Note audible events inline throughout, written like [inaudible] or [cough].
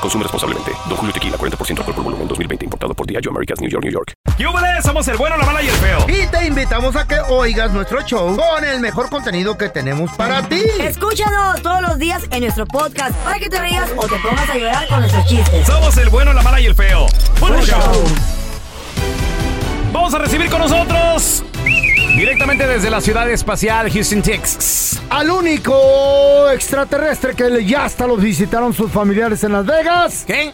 Consume responsablemente. Don Julio Tequila, 40% alcohol por volumen, 2020. Importado por Diageo Americas, New York, New York. ¡Yúbales! Somos El Bueno, La Mala y El Feo. Y te invitamos a que oigas nuestro show con el mejor contenido que tenemos para ti. Escúchanos todos los días en nuestro podcast para que te rías o te pongas a llorar con nuestros chistes. Somos El Bueno, La Mala y El Feo. ¡Buen show! Vamos a recibir con nosotros directamente desde la ciudad espacial Houston, Texas. Al único extraterrestre que ya hasta los visitaron sus familiares en Las Vegas. ¿Qué?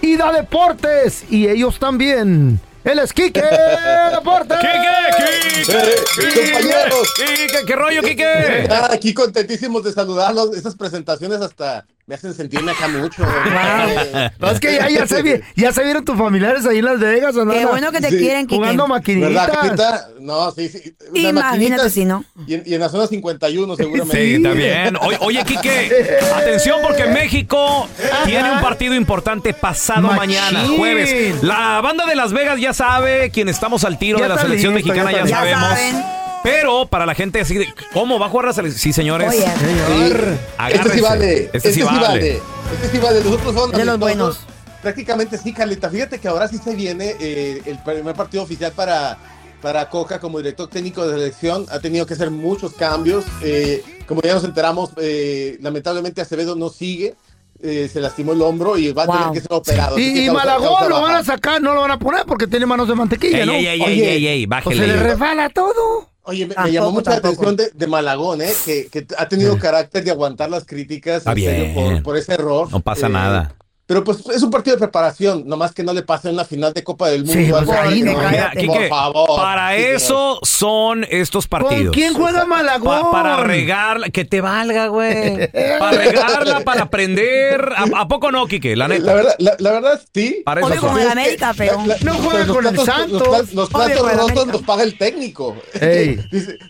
Y da deportes. Y ellos también. Él es Quique [laughs] Deportes. ¡Quique! ¡Quique! Eh, compañeros. ¡Quique! ¿Qué rollo, Quique? Ah, Aquí contentísimos de saludarlos. Esas presentaciones hasta me hacen sentirme acá mucho. [laughs] No, es que ya, ya se, vi- ya se vieron tus familiares ahí en Las Vegas. ¿o no? Qué bueno que te Sí, quieren, Kike. Jugando maquinitas. ¿Verdad? No, sí, sí. Imagínate maquinitas si no. Y en, y en la zona 51 seguramente. Sí, está bien. Oye, Quique, [laughs] atención porque México tiene un partido importante pasado Machín. mañana, jueves. La banda de Las Vegas ya sabe, quien estamos al tiro Ya de la selección listo, mexicana ya. Ya sabemos. saben. Pero para la gente así de, ¿cómo va a jugar la selección? Sí, señores. Oye, Sí. Agárrense. Este sí vale. Este sí vale. Este sí vale. Los otros son De los buenos. Prácticamente sí, Carlita. Fíjate que ahora sí se viene eh, el primer partido oficial para, para Coca como director técnico de selección. Ha tenido que hacer muchos cambios. Eh, como ya nos enteramos, eh, lamentablemente Acevedo no sigue. Eh, se lastimó el hombro y va a tener que ser operado. Así Y, y Malagón lo van a sacar, no lo van a poner porque tiene manos de mantequilla, Ey, ¿no? ey, ey, ey, Oye, ey, ey, Pues se bájele. le resbala todo. Oye, me, llamó mucha la tampoco. atención de, de Malagón, ¿eh? que, que ha tenido carácter de aguantar las críticas Está en serio, bien. por, por ese error. No pasa Eh, nada. Pero pues es un partido de preparación, nomás que no le pase en la final de Copa del Mundo. Sí, pues, por favor. para eso son estos partidos. ¿Con quién juega Malagón? Pa- para regarla, que te valga, güey. [laughs] Para regarla, para aprender. ¿A, a poco no, Quique? La La neta. verdad, la, la verdad sí. Para eso como el América, feo. No juega pero los con el platos- Santos. Los, los platos con el rotos los paga el técnico. [laughs] Ey.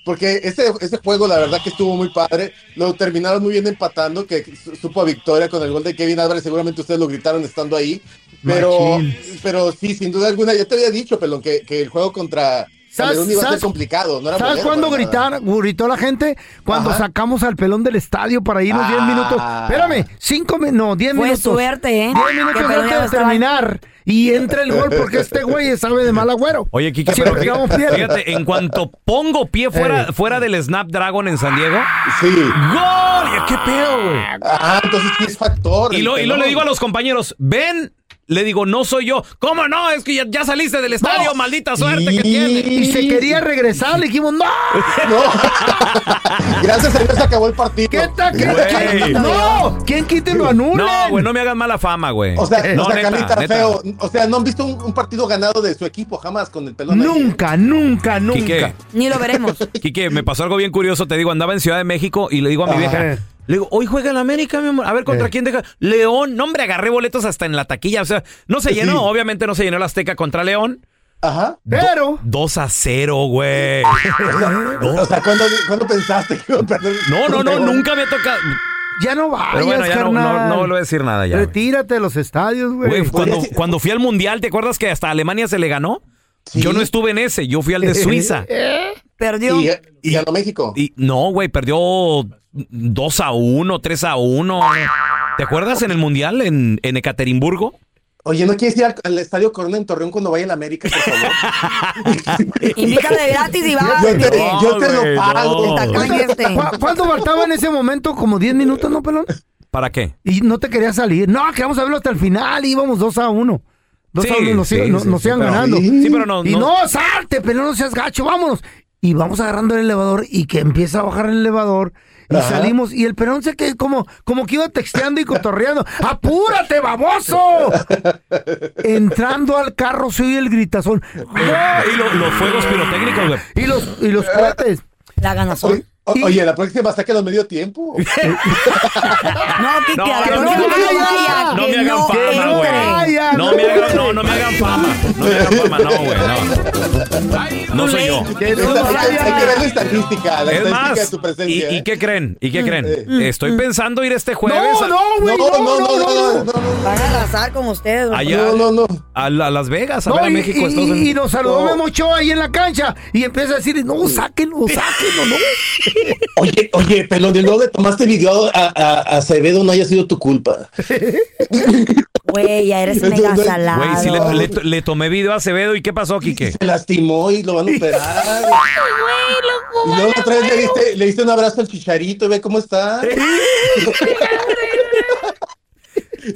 Porque ese, ese juego, la verdad que estuvo muy padre. Lo terminaron muy bien empatando, que su- supo a victoria con el gol de Kevin Álvarez. Seguramente ustedes lo gritaron estando ahí. Pero, Machín. pero sí, sin duda alguna, ya te había dicho, Pelón, que, que el juego contra ¿Sabes- Camerún iba a ser sabes- complicado. No era ¿Sabes bolero cuándo gritar, gritó la gente? Cuando Ajá. sacamos al pelón del estadio para irnos 10 Ah. minutos. Espérame, 5 minutos, no, 10 Fue minutos. suerte, ¿eh? 10 Que minutos antes de estaba. terminar. Y entra el gol porque este [laughs] güey sabe de mal agüero. Oye, Así pero fíjate, en cuanto pongo pie fuera, fuera del Snapdragon en San Diego, Sí. ¡gol! ¿Qué pedo, güey? Ah, entonces sí es factor. Y lo, y lo le digo a los compañeros, ven, le digo, no soy yo. ¿Cómo no? Es que ya, ya saliste del estadio, No. maldita suerte que Sí. tiene. Y se quería regresar, le dijimos, ¡no! No. [laughs] Gracias a Dios se acabó el partido. ¿Qué tal? ¿Qué, quién- ¡No! ¿Quién quite lo anule? No, güey, no me hagan mala fama, güey. O sea, no, o sea, neta, Carlita, neta. feo. O sea, no han visto un, un partido ganado de su equipo jamás con el pelón. ahí? Nunca, nunca, nunca. Quique, Ni lo veremos. [laughs] Quique, me pasó algo bien curioso. Te digo, andaba en Ciudad de México y le digo a mi Ajá. vieja, le digo, hoy juega en América, mi amor. A ver, ¿contra Eh. quién deja? León. No, hombre, agarré boletos hasta en la taquilla. O sea, no se llenó. Sí. Obviamente no se llenó la Azteca contra León. Ajá. Pero, 2 a 0, güey. [laughs] O sea, ¿cuándo, cuándo pensaste que iba a perder? No, no, no, nunca me ha tocado. ya no vayas, Pero bueno, ya no, carnal. no, no vuelvo a decir nada ya. Retírate de los estadios, güey. Güey, cuando, cuando fui al mundial, ¿te acuerdas que hasta Alemania se le ganó? Yo no estuve en ese, yo fui al de [laughs] Suiza. Perdió. Y, y ganó México. Y no, güey, perdió 2 a 1, 3 a 1. ¿Te acuerdas en el Mundial en, en Ekaterimburgo? Oye, ¿no quieres ir al, al Estadio Corona en Torreón cuando vaya a la América, por favor? [laughs] Invítame gratis y vas. Yo te, Piolín. yo te güey, lo pago. no. Este. ¿Cu- ¿Cuánto faltaba en ese momento? ¿Como 10 minutos, no, pelón? ¿Para qué? Y no te querías salir. No, que vamos a verlo hasta el final. Íbamos 2 a 1. 2 a Sí, 1 nos, sí, iban- nos- sí, nos sí, iban ganando. Sí, pero no. Y no- no, salte, pero no seas gacho, vámonos. Y vamos agarrando el elevador y que empieza a bajar el elevador. Y Ajá. salimos y el pelón se que como, como que iba texteando y cotorreando. [laughs] ¡Apúrate, baboso! Entrando al carro se oye el gritazón. Y lo- los fuegos pirotécnicos, güey. Y los, y los cohetes. La ganazón. Oye, o- oye, la próxima saca los medio tiempo. [laughs] No, Kike, No, a la que no, no, vaya, No que me hagan no fama, güey. No no. me hagan, no, no me hagan fama. No me hagan fama, no, güey, no. No soy yo. Que hay, que ver la estadística, la Es estadística más, de tu ¿y, presencia. y ¿eh? qué creen? ¿Y qué creen? Estoy pensando ir este jueves No, a- no, güey. No, no, no, no, no, no, no. Van a arrasar con ustedes. güey. allá No, no, no. A, la- a Las Vegas, a No, ver a y, México, y- y nos saludó. Memo Ochoa ahí en la cancha y empieza a decir, no, sáquenlo, sáquenlo, no. [laughs] Oye, oye, pelón, de luego le tomaste video a, a, a Acevedo, no haya sido tu culpa. Güey, ya eres mega salado. Güey, sí le, le- le tomé video a Acevedo y ¿qué pasó, Quique? Se lastimó y lo van a operar. [laughs] Y luego otra vez le diste, le diste un abrazo al chicharito ve cómo está. [laughs]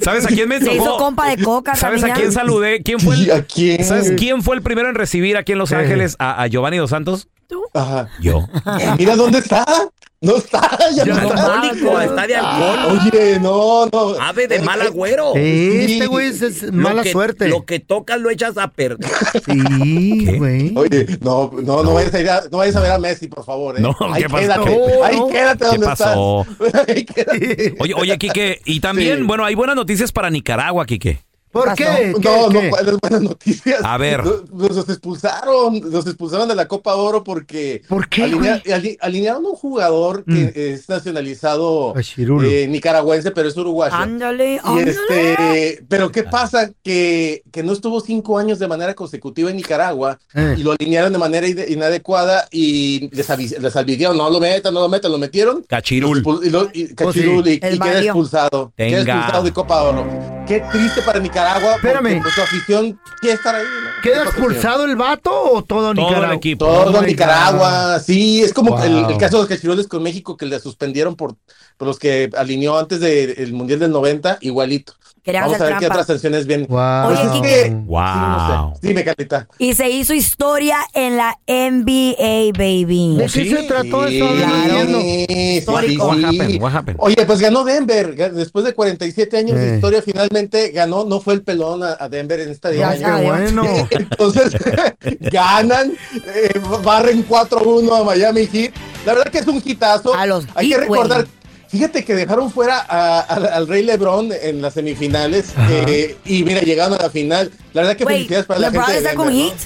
¿Sabes a quién me Se hizo tocó? compa de coca ¿Sabes a quién saludé? ¿Quién fue el, ¿A quién? ¿Sabes quién fue el primero en recibir aquí en Los. Ángeles a, a Giovanni Dos Santos? Ajá. Yo. [laughs] Mira dónde está. No está, ya, no está. alcohólico, está de Oye, no, no. Ave de mal agüero. Este güey es, es mala que- suerte. Lo que tocas lo echas a perder. Sí, güey. Oye, no, no, no, vayas a ir a, no vayas a ver a Messi, por favor. ¿eh? No, ahí ¿qué pasó? quédate, No, ahí no. quédate ¿Qué donde pasó? estás. [laughs] Ahí quédate. Oye, oye, Quique, y también, Sí. bueno, hay buenas noticias para Nicaragua, Quique. ¿Por qué? ¿Qué? No, qué? no, ¿cuáles buenas noticias? A ver. Nos, nos expulsaron, nos expulsaron de la Copa Oro porque ¿Por qué, alinea- güey? ali- alinearon a un jugador que Mm. es nacionalizado eh, nicaragüense, pero es uruguayo. Ándale, Y ándale. este, pero ¿qué pasa? Que, que no estuvo cinco años de manera consecutiva en Nicaragua Eh. y lo alinearon de manera inadecuada y les, les advirtieron, no lo metan, no lo metan, lo metieron. Cachirul. Y, lo- y- sí. Cachirul, y- queda expulsado. Queda Tenga. expulsado de Copa Oro. Qué triste para Nicaragua. Espérame. su afición quiere estar ahí. ¿no? ¿Queda expulsado el vato o todo Todo Nicaragua? el equipo. Todo Oh Nicaragua, sí, es como Wow. el, el caso de los cachiroles con México que le suspendieron por, por los que alineó antes del Mundial del 90, igualito. Querían Vamos a ver qué otras sanciones vienen. Wow. Oye, Pues que- Wow. Sí, no sé. Dime, Carlita. Y se hizo historia en la NBA, baby. ¿De qué sí? se trató Sí, eso? Claro. sí. What sí. happened? What happened? Oye, pues ganó Denver. Después de 47 años Eh. de historia, finalmente ganó. No fue el pelón a, a Denver en esta ya. Qué bueno. [laughs] Entonces, [laughs] ganan, eh, barren 4-1 a Miami Heat. La verdad que es un hitazo. A los Hay que recordar. Fíjate que dejaron fuera a- a- al Rey LeBron en las semifinales eh, y mira, llegaron a la final. La verdad que Güey, felicidades para la ¿LeBron gente de está con Denver, ¿no? Heat?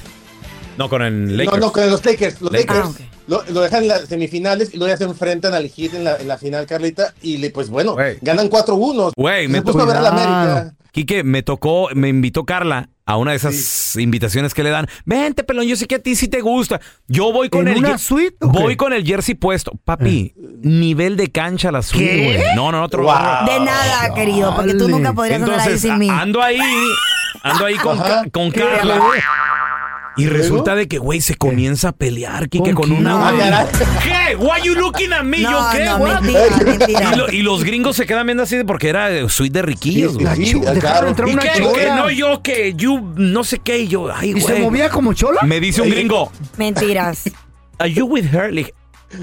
No, con el Lakers. No, no, con los Lakers. Los Lakers. Lakers Ah, ok. lo, lo dejan en las semifinales y luego ya se enfrentan al Heat en la, en la final, Carlita. Y le, pues bueno, Güey. ganan 4-1. Güey, Se me puso a ver a la América. Quique, me tocó, me invitó Carla a una de esas invitaciones que le dan. Vente, pelón, yo sé que a ti sí te gusta. Yo voy con ¿En el una suite o qué? Voy con el jersey puesto. Papi, nivel de cancha la suite, güey. No, no, no, otro Wow. De nada, querido, porque tú nunca podrías andar ahí Entonces, sin mí. ando ahí, ando ahí con, Ajá. Con. Carla. Y resulta de que, güey, se comienza a pelear, Quique, ¿Con una... Ah, caray. ¿Qué? Why you looking at me? No, ¿Yo qué? no, mentira, mentira. Y, lo- y los gringos se quedan viendo así de- porque era eh, suite de riquillos, güey. La sí, claro. ¿Y una qué? Que no, yo que, you, no sé qué, y yo, ay, ¿Y se güey. movía como chola? Me dice un gringo, Mentiras. ¿Are you with her? Le dije,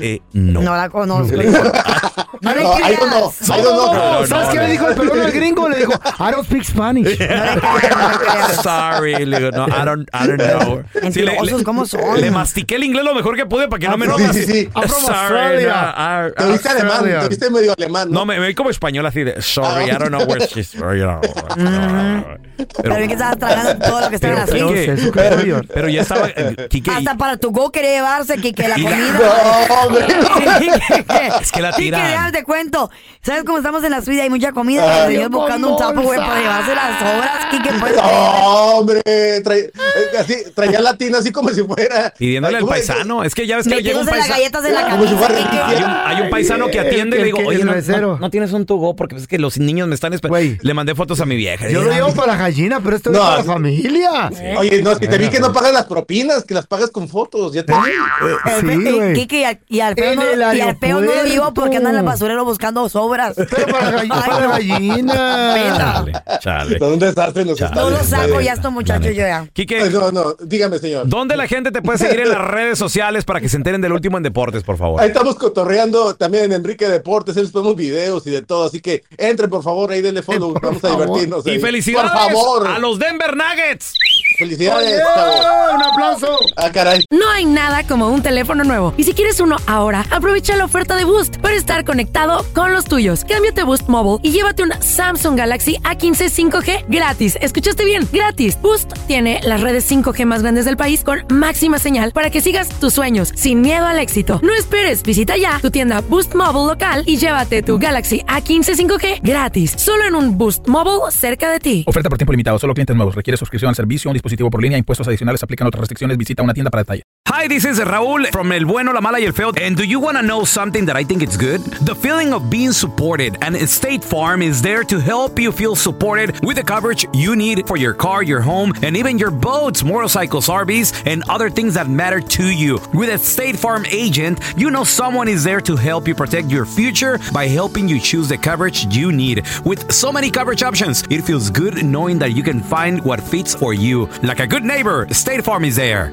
eh, no. No la conozco. [laughs] No No, I don't know. I don't know. No, no, ¿Sabes no, qué no. le dijo el pelón al gringo? Le dijo, [laughs] I don't speak Spanish. [laughs] Sorry, le digo, no, I don't, I don't know. Sí, le, le- ¿cómo son? le mastiqué el inglés lo mejor que pude para que no me Sí, notas. sí, sí. From Sorry, Australia. no, Te viste alemán, te viste medio alemán, ¿no? No, me, me vi como español así de sorry, I don't know where [laughs] she's you know. Pero bien que estabas tragando todo lo que estaba en la pero. Quique, ya estaba eh, Quique, y- Hasta para tu go quería llevarse, Kike, la comida. No, hombre. Es que la Kike, te cuento. ¿Sabes cómo estamos en la suite? Hay mucha comida. Ay, Los señores buscando un tapo, güey, para llevarse las sobras. Kike, pues. No, hombre, trae- eh, así, traía latina así como si fuera. Pidiéndole al paisano. Es que ya ves que llega un las galletas en la Como si fuera camisa. Hay un, hay un paisano que atiende y le digo, El oye, el no, mesero. no- no tienes un tubo porque es que los niños me están esperando. Le mandé fotos a mi vieja. Yo lo llevo para la gallina, pero esto No, es para la sí. familia. Oye, no, es que te vi que no pagas las propinas, que las pagas con fotos. Ya te vi. El Sí, eh, güey. Kike y al, En no, el lo llevo porque anda en el basurero buscando sobras. Pero para la, gall- Ay, para no. gallina. Chale, chale. Son un desastre nos está No lo saco ya estos muchachos yo ya. Quique, Ay, No, no, dígame, señor. ¿dónde la gente te puede seguir en las redes sociales para que se enteren del último en deportes, por favor? Ahí estamos cotorreando también en Enrique Deportes, ahí les ponemos videos y de todo, así que entren por favor, ahí denle follow, por vamos a favor. divertirnos. Y ahí. felicidades Por favor, a los Denver Nuggets. felicidades, ¡Oh, un aplauso. Ah, caray. No hay nada como un teléfono nuevo. Y si quieres uno ahora, aprovecha la oferta de Boost para estar conectado con los tuyos. Cámbiate a Boost Mobile y llévate un Samsung Galaxy A15 5G gratis. ¿Escuchaste bien? Gratis. Boost tiene las redes 5G más grandes del país con máxima señal para que sigas tus sueños sin miedo al éxito. No esperes, visita ya tu tienda Boost Mobile local y llévate tu Galaxy A15 5G gratis. Solo en un Boost Mobile cerca de ti. Oferta por tiempo limitado. Solo clientes nuevos. Requiere suscripción al servicio. Un dispositivo por línea. Impuestos adicionales. Aplican otras restricciones. Visita una tienda para detalle. Hi, this is Raúl from El Bueno, La Mala y El Feo. And do you want to know something that I think it's good? The feeling of being supported. And State Farm is there to help you feel supported with the coverage you need for your car, your home, and even your boats, motorcycles, RVs, and other things that matter to you. With a State Farm agent, you know someone is there to help you protect your future by helping you choose the coverage you need. With so many coverage options, it feels good knowing that you can find what fits for you. Like a good neighbor, State Farm is there.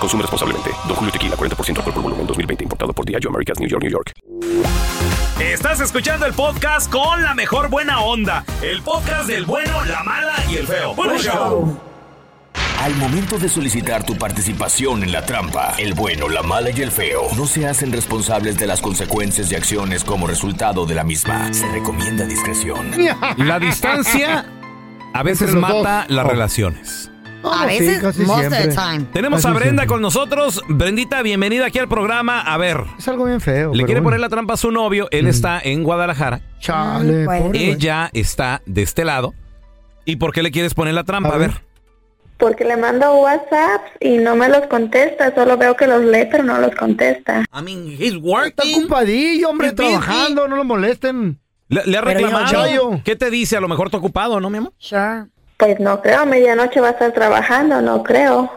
Consume responsablemente. Don Julio Tequila, 40% alcohol por volumen, 2020. Importado por Diageo Americas, New York, New York. Estás escuchando el podcast con la mejor buena onda. El podcast del bueno, la mala y el feo. Bueno, show. Al momento de solicitar tu participación en la trampa, el bueno, la mala y el feo no se hacen responsables de las consecuencias y acciones como resultado de la misma. Se recomienda discreción. La distancia a veces mata dos. las Oh. relaciones. A sí, veces, casi most of the time. Tenemos Casi a Brenda siempre. con nosotros. Brendita, bienvenida aquí al programa. A ver, Es algo bien feo. le quiere bueno. poner la trampa a su novio. Él está en Guadalajara. Chale, Mm, pues. pobre. Ella está de este lado. ¿Y por qué le quieres poner la trampa? A A ver. Porque le mando WhatsApp y no me los contesta, solo veo que los lee pero no los contesta. I mean, he's Está working. ocupadillo, hombre, He's busy. trabajando, no lo molesten. Le, le ha reclamado. ¿Qué te dice? A lo mejor está ocupado, ¿no, mi amor? Sure. Pues no creo, a medianoche va a estar trabajando, no creo.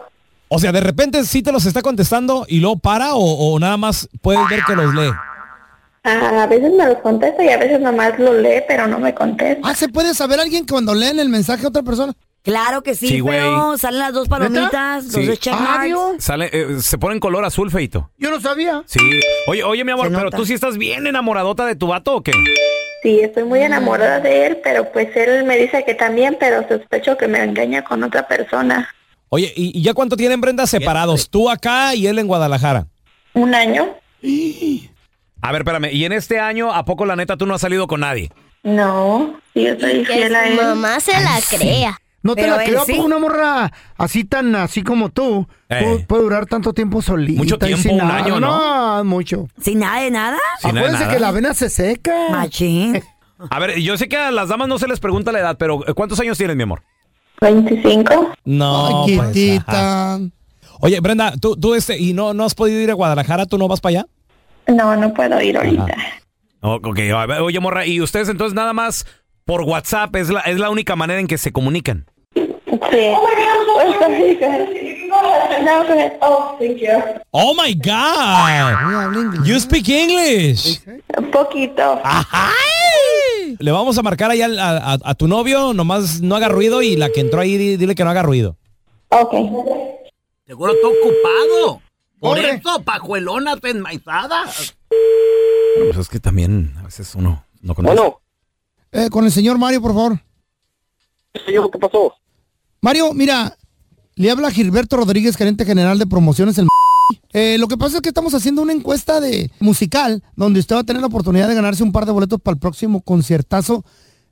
O sea, de repente sí te los está contestando y luego para o, o nada más puedes ver que los lee. A veces me los contesta y a veces nomás lo lee pero no me contesta. Ah, ¿se puede saber alguien cuando leen el mensaje a otra persona? Claro que sí, Sí, güey. pero salen las dos palomitas, los Sí. dos check Ah, marks. Sale, eh, se pone en color azul, feito. Yo no sabía. Sí. Oye, oye, mi amor, Se pero nota. tú sí estás bien enamoradota de tu vato o qué? Sí, estoy muy enamorada de él, pero pues él me dice que también, pero sospecho que me engaña con otra persona. Oye, ¿y, y ya cuánto tienen Brenda separados? Tú acá y él en Guadalajara. ¿Un año? A ver, espérame. ¿Y en este año, a poco la neta tú no has salido con nadie? No, sí, yo soy fiel a él. se la crea. No te Pero la él creo sí. porque una morra así tan así como tú Eh. puede, puede durar tanto tiempo solita. Mucho y tiempo, sin un nada. año, No, mucho. Sin nada de nada. Sin nada de Acuérdense nada. que la avena se seca. Machín. A ver, yo sé que a las damas no se les pregunta la edad, pero eh, ¿cuántos años tienes, mi amor? 25. No. Ay, pues, quietita. Oye, Brenda, tú, tú este, y no, no has podido ir a Guadalajara, ¿tú no vas para allá? No, no puedo ir ahorita. Oh, ok, a ver, oye, morra, ¿y ustedes entonces nada más por WhatsApp es la, es la única manera en que se comunican? Sí. No. Oh, thank you. Oh my God. You speak English. Un poquito. Le vamos a marcar ahí al- a, a- a tu novio, nomás no haga ruido y la que entró ahí di- dile que no haga ruido. Ok. Seguro está ocupado. Por eso, pajuelonas enmaizadas. Pues es que también a veces uno no conoce. Eh, con el señor Mario, por favor. ¿Qué pasó? Mario, mira, le habla Gilberto Rodríguez, gerente general de promociones del eh, lo que pasa es que estamos haciendo una encuesta de musical donde usted va a tener la oportunidad de ganarse un par de boletos para el próximo conciertazo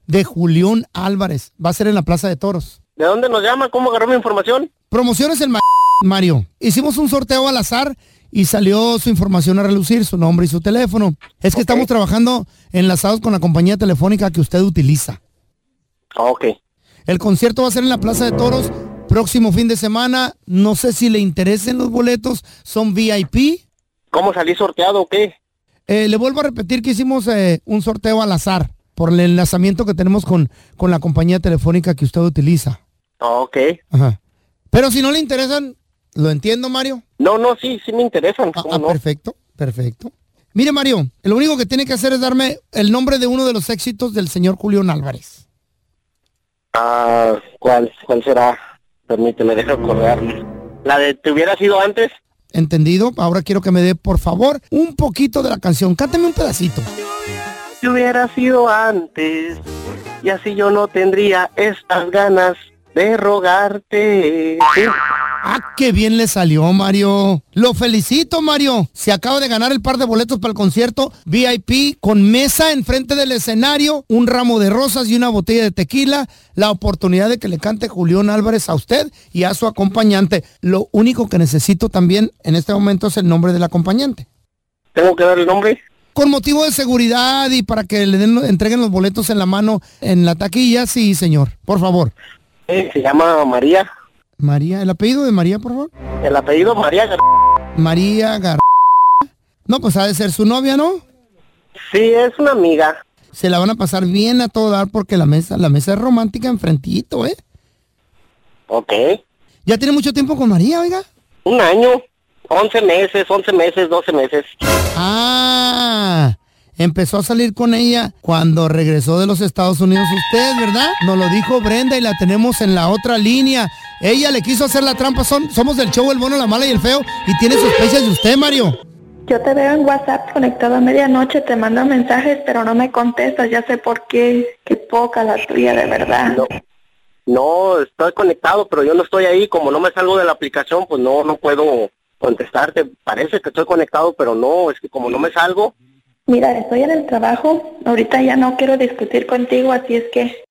de Julián Álvarez. Va a ser en la Plaza de Toros. ¿De dónde nos llama? ¿Cómo agarró mi información? Promociones el Mario. Hicimos un sorteo al azar y salió su información a relucir, su nombre y su teléfono. Es que estamos trabajando enlazados con la compañía telefónica que usted utiliza. Ok. El concierto va a ser en la Plaza de Toros próximo fin de semana. No sé si le interesen los boletos. Son VIP. ¿Cómo salí sorteado o qué? Eh, le vuelvo a repetir que hicimos eh, un sorteo al azar por el enlazamiento que tenemos con, con la compañía telefónica que usted utiliza. Ok. Ajá. Pero si no le interesan, lo entiendo, Mario. No, no, sí, sí me interesan. Ah, ¿cómo ah, no? perfecto, perfecto. Mire, Mario, lo único que tiene que hacer es darme el nombre de uno de los éxitos del señor Julián Álvarez. Ah, ¿cuál, ¿cuál será? Permíteme, deja acordarme. ¿La de te hubiera sido antes? ¿Entendido? Ahora quiero que me dé, por favor, un poquito de la canción. Cántame un pedacito. Si hubiera sido antes, y así yo no tendría estas ganas de rogarte. Ah, qué bien le salió, Mario. Lo felicito, Mario. Se acaba de ganar el par de boletos para el concierto VIP con mesa enfrente del escenario, un ramo de rosas y una botella de tequila. La oportunidad de que le cante Julián Álvarez a usted y a su acompañante. Lo único que necesito también en este momento es el nombre del acompañante. ¿Tengo que dar el nombre? Con motivo de seguridad y para que le den, entreguen los boletos en la mano en la taquilla, sí, señor. Por favor. Eh, se llama María. María, ¿el apellido de María, por favor? El apellido María Gar- María Gar... No, pues ha de ser su novia, ¿no? Sí, es una amiga. Se la van a pasar bien a todo dar porque la mesa, la mesa es romántica enfrentito, ¿eh? Ok. ¿Ya tiene mucho tiempo con María, oiga? Un año. 11 meses, 11 meses, 12 meses. Ah, empezó a salir con ella cuando regresó de los Estados Unidos usted, ¿verdad? Nos lo dijo Brenda y la tenemos en la otra línea. Ella le quiso hacer la trampa, son, somos del show El Bueno, la Mala y el Feo y tiene sospechas de usted, Mario. Yo te veo en WhatsApp conectado a medianoche, te mando mensajes, pero no me contestas, ya sé por qué. Qué poca la tuya, de verdad. No, estoy conectado, pero yo no estoy ahí. Como no me salgo de la aplicación, pues no, no puedo contestarte. Parece que estoy conectado, pero no, es que como no me salgo. Mira, estoy en el trabajo, ahorita ya no quiero discutir contigo, así es que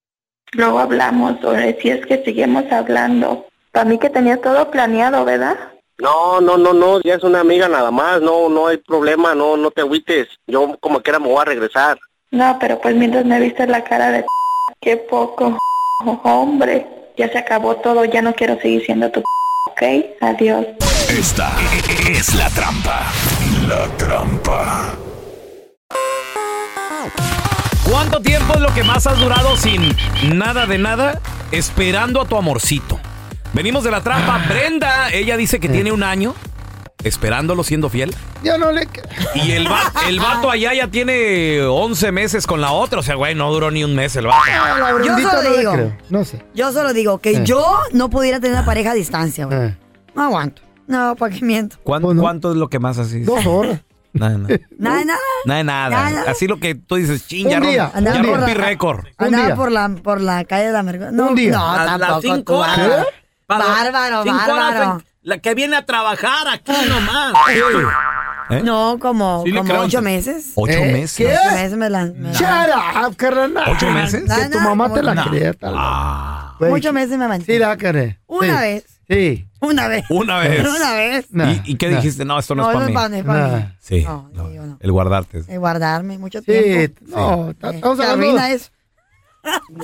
luego hablamos, o si es que seguimos hablando. Para mí que tenías todo planeado, ¿verdad? No, no, no, no, ya es una amiga nada más. No, no hay problema, no, no te agüites. Yo como quiera me voy a regresar. No, pero pues mientras me viste la cara de qué poco, hombre, ya se acabó todo, ya no quiero seguir siendo tu ¿ok? Adiós. Esta es la trampa. La trampa. ¿Cuánto tiempo es lo que más has durado sin nada de nada esperando a tu amorcito? Venimos de la trampa. Brenda, ella dice que tiene un año esperándolo siendo fiel. Ya no le... Y el, va- el vato [laughs] allá ya tiene 11 meses con la otra. O sea, güey, no duró ni un mes el vato. La Yo solo no digo. creo. No sé. Yo solo digo que Eh. yo no pudiera tener una pareja a distancia, güey. Eh. No aguanto. No, ¿para qué miento? ¿Cuánto, cuánto es lo que más así? Dos horas. Nada, [laughs] nada. Nada, de nada. Nada, de nada. Nada. Así lo que tú dices, ching, Un ya, día, ya un día. rompí récord. Andaba por la, por la calle de la Merced. No, Un día. no, A las tampoco. cinco tú, horas. bárbaro. Para- Bárbaro, cinco horas bárbaro. en- La que viene a trabajar aquí nomás. ¿Eh? No, como, Sí como ocho meses. ¿Ocho ¿Eh? meses? ¿Qué? Ocho meses me la... me la- carnal. ¿Ocho meses? Que tu mamá te la No. crea, tal vez. Ah. Ocho meses me aventé. Sí, la querés. Una vez. Sí. Una vez. Una vez. [laughs] Una vez. ¿Y, y qué dijiste? No, esto no, No, es no para mí. mí, es para mí. Sí, No, no, yo no. el guardarte. De guardarme mucho Sí, tiempo. no, ta- Eh, estamos hablando... eso.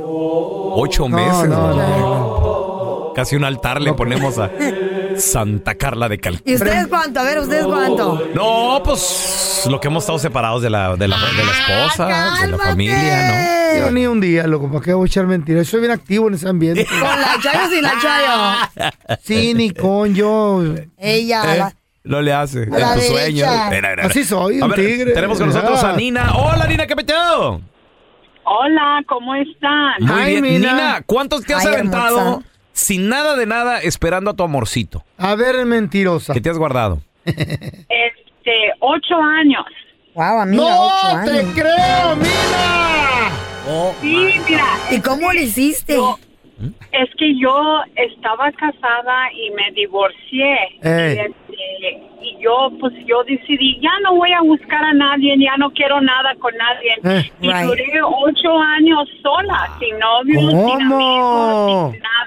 Ocho No, meses. no, no. Casi un altar le ponemos a [laughs] Santa Carla de Calcuta. ¿Y ustedes cuánto? A ver, ¿ustedes cuánto? No, pues lo que hemos estado separados de la, de la, de la esposa, de la familia, Yo ni un día, loco, ¿para qué voy a echar mentiras? Yo soy bien activo en ese ambiente. [laughs] ¿Con la chayo o sin la chayo? [laughs] Sí, ni con yo. Ella, ¿no? ¿Eh? la- No le hace. A En tu sueño. Así soy, A un ver, tigre. Tenemos con nosotros a Ah. Nina. Hola, Nina, ¿qué peteo? Hola, ¿cómo están? Muy Ay, bien. Nina. Nina, ¿cuántos te has Ay, aventado hermosa. Sin nada de nada esperando a tu amorcito? A ver, mentirosa. ¿Qué te has guardado? [laughs] Este, ocho años. Wow, amiga, ocho ¡No te años. creo, Mina! Sí, mira, ¿Y cómo lo hiciste? Yo, Es que yo estaba casada y me divorcié. Y, este, y yo, pues yo decidí, ya no voy a buscar a nadie, ya no quiero nada con nadie. Eh. y Right. duré ocho años sola, sin novio, sin amigos, sin nada.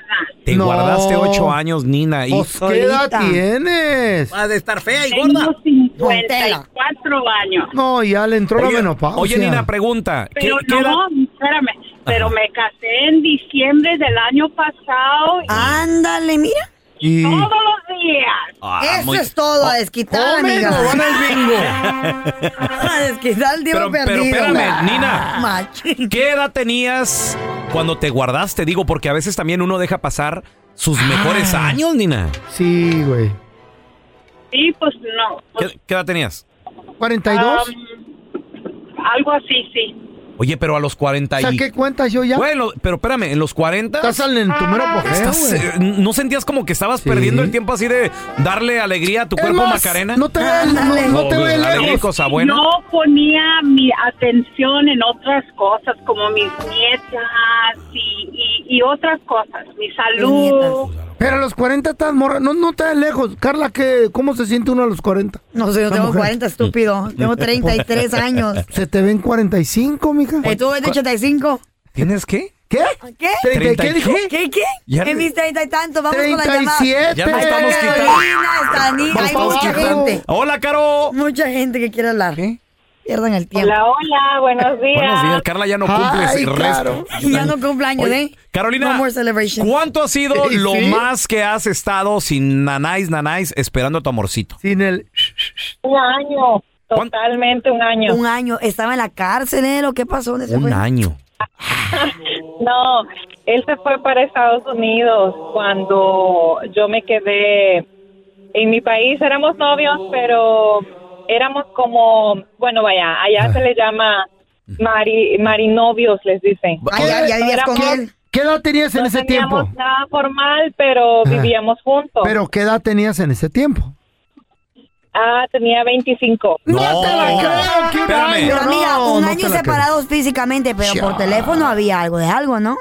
Te No. guardaste ocho años, Nina. Y Pues, ¿Qué edad tienes? Va de estar fea y Tengo gorda. 54 años. No, ya le entró la Oye, menopausia. oye, Nina, pregunta. ¿qué- Pero qué edad- no, espérame, pero me casé en diciembre del año pasado y Ándale, mira. Y... todos los días. Ah, Eso muy- es todo, a desquitar, amiga. van al bingo. [laughs] A desquitar el tiempo Pero, pero perdido. espérame, Nina. [laughs] Machín. ¿Qué edad tenías cuando te guardaste? Digo, porque a veces también uno deja pasar sus mejores Ah. años, Nina. Sí, güey. Sí, pues no. pues, ¿Qué, qué edad tenías? ¿42? um, algo así, sí. Oye, pero a los 40 y... ¿Saqué cuentas yo ya? Bueno, pero espérame, en los 40... Estás en tu mero güey. eh, ¿No sentías como que estabas Sí. perdiendo el tiempo así de darle alegría a tu cuerpo, más, Macarena? No te veas, no, no te veas y lejos. cosa buena. Yo ponía mi atención en otras cosas, como mis nietas y, y, y otras cosas, mi salud. Pero a los 40 estás morra. No, no te veas lejos. Carla, ¿qué, ¿cómo se siente uno a los 40? No sé, yo tengo mujer. 40, estúpido. Tengo 33 [laughs] años. Se te ven 45, mija. ¿Y tú eres de 85? ¿Tienes qué? ¿Qué? ¿Qué? ¿Treinta y qué dijo? ¿Qué, qué? Ya en mis treinta y tantos, vamos con la llamada. 37. Ya nos estamos quitando. Carolina, Vamos hay mucha gente. Hola, Caro. Mucha gente que quiere hablar. Pierdan el tiempo. Hola, hola, buenos [laughs] días. Buenos días, Carla ya no cumple Ay, ese claro. resto. Ya no cumpleaños, Oye, ¿eh? Carolina, No more celebration. ¿cuánto ha sido [laughs] Sí, lo sí. más que has estado sin nanáis, nanáis, esperando a tu amorcito? Sin el... Un año, totalmente un año. Un año. Estaba en la cárcel, ¿eh? ¿Lo que pasó? ¿Dónde se Un fue? año. [laughs] No, él se fue para Estados Unidos cuando yo me quedé en mi país. Éramos novios, pero éramos como, bueno, vaya, allá se le llama mari, marinovios, les dicen. Ah, ya, ya vivías con Éramos- él. ¿Qué edad tenías en no ese teníamos tiempo? nada formal, pero vivíamos juntos. Pero ¿qué edad tenías en ese tiempo? Ah, tenía 25. No, te la creo, que un Espérame. año, Pero amiga, no, un no año creo. separados físicamente, pero por teléfono había algo de algo, ¿no?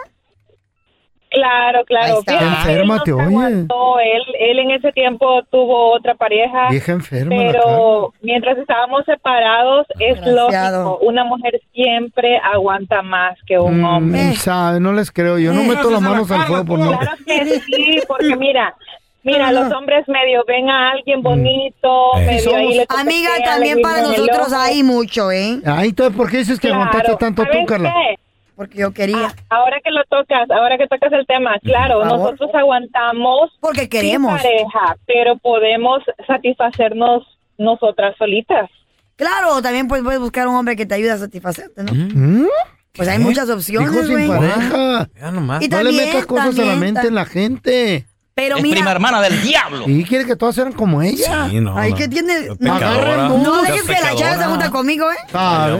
Claro, Ahí claro. está. Fíjate, Enferma, él no te aguantó. Él, él en ese tiempo tuvo otra pareja. Vieja enferma. Pero mientras estábamos separados, es lógico. Una mujer siempre aguanta más que un Carla. hombre. Mm, sabe, no les creo. Yo no Eh. meto las manos al fuego por no. Claro que sí, porque [laughs] mira, mira, los hombres medio ven a alguien bonito, Eh. medio ahí le Amiga, también para nosotros hay mucho, ¿eh? Ay, entonces, ¿por qué dices que Claro, aguantaste tanto tú, ¿sabes Carla? qué? Porque yo quería. Ahora que lo tocas, ahora que tocas el tema, claro, nosotros aguantamos Porque sin queremos. pareja, pero podemos satisfacernos nosotras solitas. Claro, también pues, puedes buscar un hombre que te ayude a satisfacerte, ¿no? ¿Mm? Pues hay muchas opciones, Hijo sin güey. pareja. Ya nomás. Y No le también, metas cosas a la también, mente en la gente. Pero mira, hermana del diablo. Y quiere que todas sean como ella. Sí, no, ay, no. ¿qué tiene? Qué No, pecadora. no Qué dejes que la chava se junta conmigo, ¿eh? Sabe.